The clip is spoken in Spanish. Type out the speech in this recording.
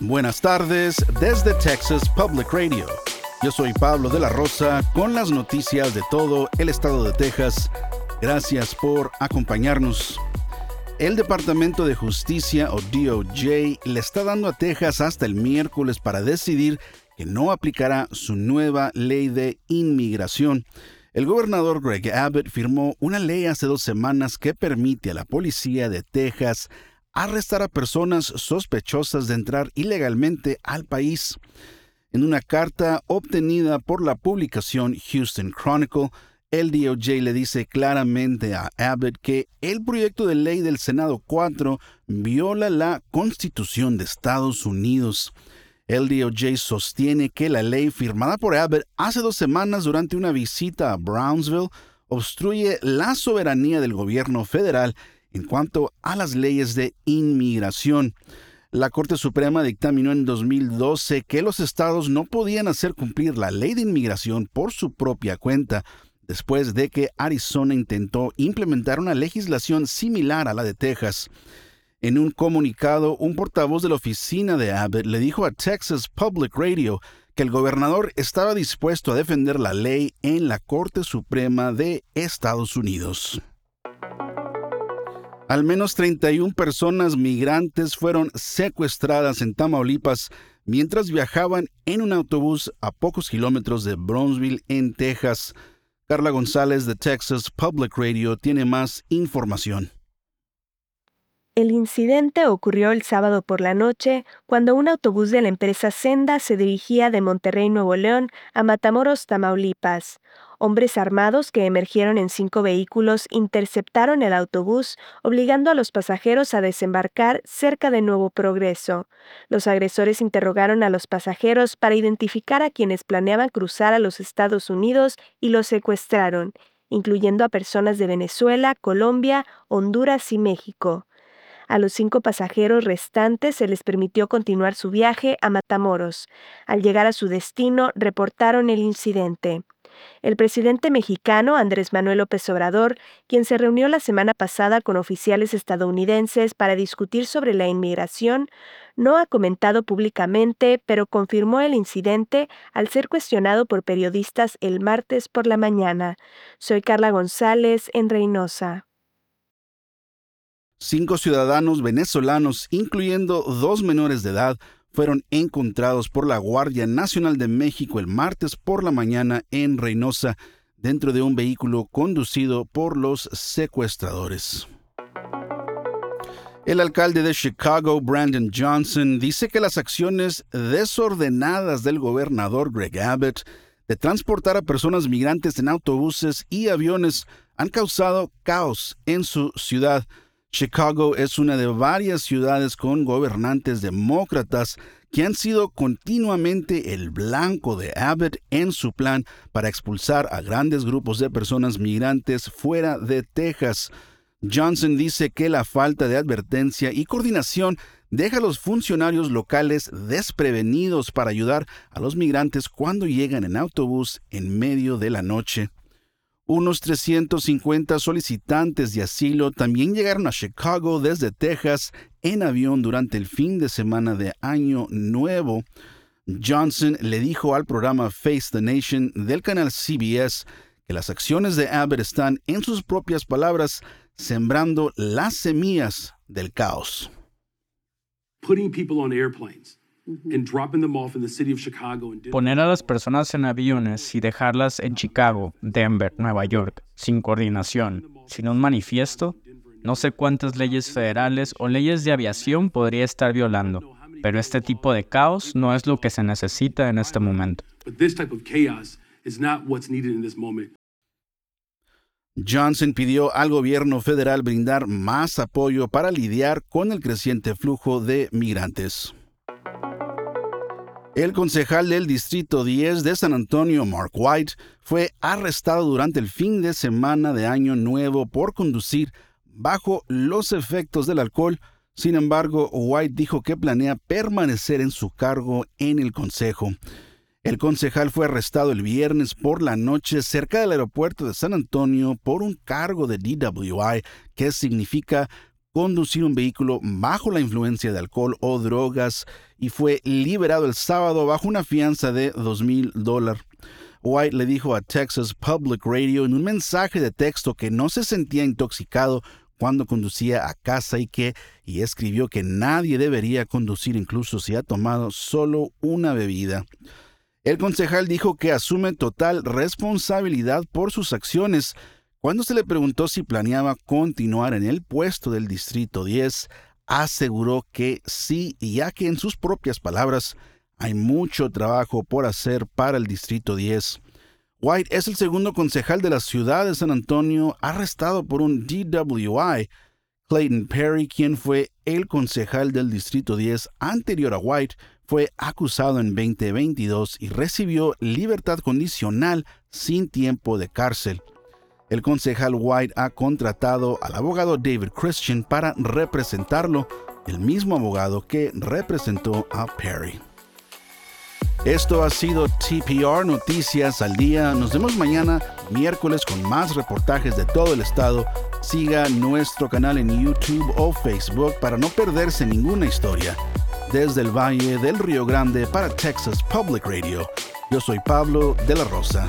Buenas tardes desde Texas Public Radio. Yo soy Pablo de la Rosa con las noticias de todo el estado de Texas. Gracias por acompañarnos. El Departamento de Justicia o DOJ le está dando a Texas hasta el miércoles para decidir que no aplicará su nueva ley de inmigración. El gobernador Greg Abbott firmó una ley hace dos semanas que permite a la policía de Texas arrestar a personas sospechosas de entrar ilegalmente al país. En una carta obtenida por la publicación Houston Chronicle, el DOJ le dice claramente a Abbott que el proyecto de ley del Senado 4 viola la Constitución de Estados Unidos. El DOJ sostiene que la ley firmada por Abbott hace dos semanas durante una visita a Brownsville obstruye la soberanía del gobierno federal en cuanto a las leyes de inmigración. La Corte Suprema dictaminó en 2012 que los estados no podían hacer cumplir la ley de inmigración por su propia cuenta, después de que Arizona intentó implementar una legislación similar a la de Texas. En un comunicado, un portavoz de la oficina de Abbott le dijo a Texas Public Radio que el gobernador estaba dispuesto a defender la ley en la Corte Suprema de Estados Unidos. Al menos 31 personas migrantes fueron secuestradas en Tamaulipas mientras viajaban en un autobús a pocos kilómetros de Brownsville, en Texas. Carla González de Texas Public Radio tiene más información. El incidente ocurrió el sábado por la noche, cuando un autobús de la empresa Senda se dirigía de Monterrey, Nuevo León, a Matamoros, Tamaulipas. Hombres armados que emergieron en cinco vehículos interceptaron el autobús, obligando a los pasajeros a desembarcar cerca de Nuevo Progreso. Los agresores interrogaron a los pasajeros para identificar a quienes planeaban cruzar a los Estados Unidos y los secuestraron, incluyendo a personas de Venezuela, Colombia, Honduras y México. A los cinco pasajeros restantes se les permitió continuar su viaje a Matamoros. Al llegar a su destino, reportaron el incidente. El presidente mexicano Andrés Manuel López Obrador, quien se reunió la semana pasada con oficiales estadounidenses para discutir sobre la inmigración, no ha comentado públicamente, pero confirmó el incidente al ser cuestionado por periodistas el martes por la mañana. Soy Carla González en Reynosa. Cinco ciudadanos venezolanos, incluyendo dos menores de edad, fueron encontrados por la Guardia Nacional de México el martes por la mañana en Reynosa, dentro de un vehículo conducido por los secuestradores. El alcalde de Chicago, Brandon Johnson, dice que las acciones desordenadas del gobernador Greg Abbott de transportar a personas migrantes en autobuses y aviones han causado caos en su ciudad. Chicago es una de varias ciudades con gobernantes demócratas que han sido continuamente el blanco de Abbott en su plan para expulsar a grandes grupos de personas migrantes fuera de Texas. Johnson dice que la falta de advertencia y coordinación deja a los funcionarios locales desprevenidos para ayudar a los migrantes cuando llegan en autobús en medio de la noche. Unos 350 solicitantes de asilo también llegaron a Chicago desde Texas en avión durante el fin de semana de Año Nuevo. Johnson le dijo al programa Face the Nation del canal CBS que las acciones de Abbott están, en sus propias palabras, sembrando las semillas del caos. Putting people on airplanes Poner a las personas en aviones y dejarlas en Chicago, Denver, Nueva York, sin coordinación, sin un manifiesto, no sé cuántas leyes federales o leyes de aviación podría estar violando, pero este tipo de caos no es lo que se necesita en este momento. Johnson pidió al gobierno federal brindar más apoyo para lidiar con el creciente flujo de migrantes. El concejal del Distrito 10 de San Antonio, Mark White, fue arrestado durante el fin de semana de Año Nuevo por conducir bajo los efectos del alcohol. Sin embargo, White dijo que planea permanecer en su cargo en el Consejo. El concejal fue arrestado el viernes por la noche cerca del aeropuerto de San Antonio por un cargo de DWI, que significa conducir un vehículo bajo la influencia de alcohol o drogas y fue liberado el sábado bajo una fianza de dos mil dólares. White le dijo a Texas Public Radio en un mensaje de texto que no se sentía intoxicado cuando conducía a casa y que y escribió que nadie debería conducir incluso si ha tomado solo una bebida. El concejal dijo que asume total responsabilidad por sus acciones. Cuando se le preguntó si planeaba continuar en el puesto del Distrito 10, aseguró que sí, ya que en sus propias palabras hay mucho trabajo por hacer para el Distrito 10. White es el segundo concejal de la ciudad de San Antonio arrestado por un DWI. Clayton Perry, quien fue el concejal del Distrito 10 anterior a White, fue acusado en 2022 y recibió libertad condicional sin tiempo de cárcel. El concejal White ha contratado al abogado David Christian para representarlo, el mismo abogado que representó a Perry. Esto ha sido TPR Noticias al Día. Nos vemos mañana, miércoles, con más reportajes de todo el estado. Siga nuestro canal en YouTube o Facebook para no perderse ninguna historia. Desde el Valle del Río Grande para Texas Public Radio, yo soy Pablo de la Rosa.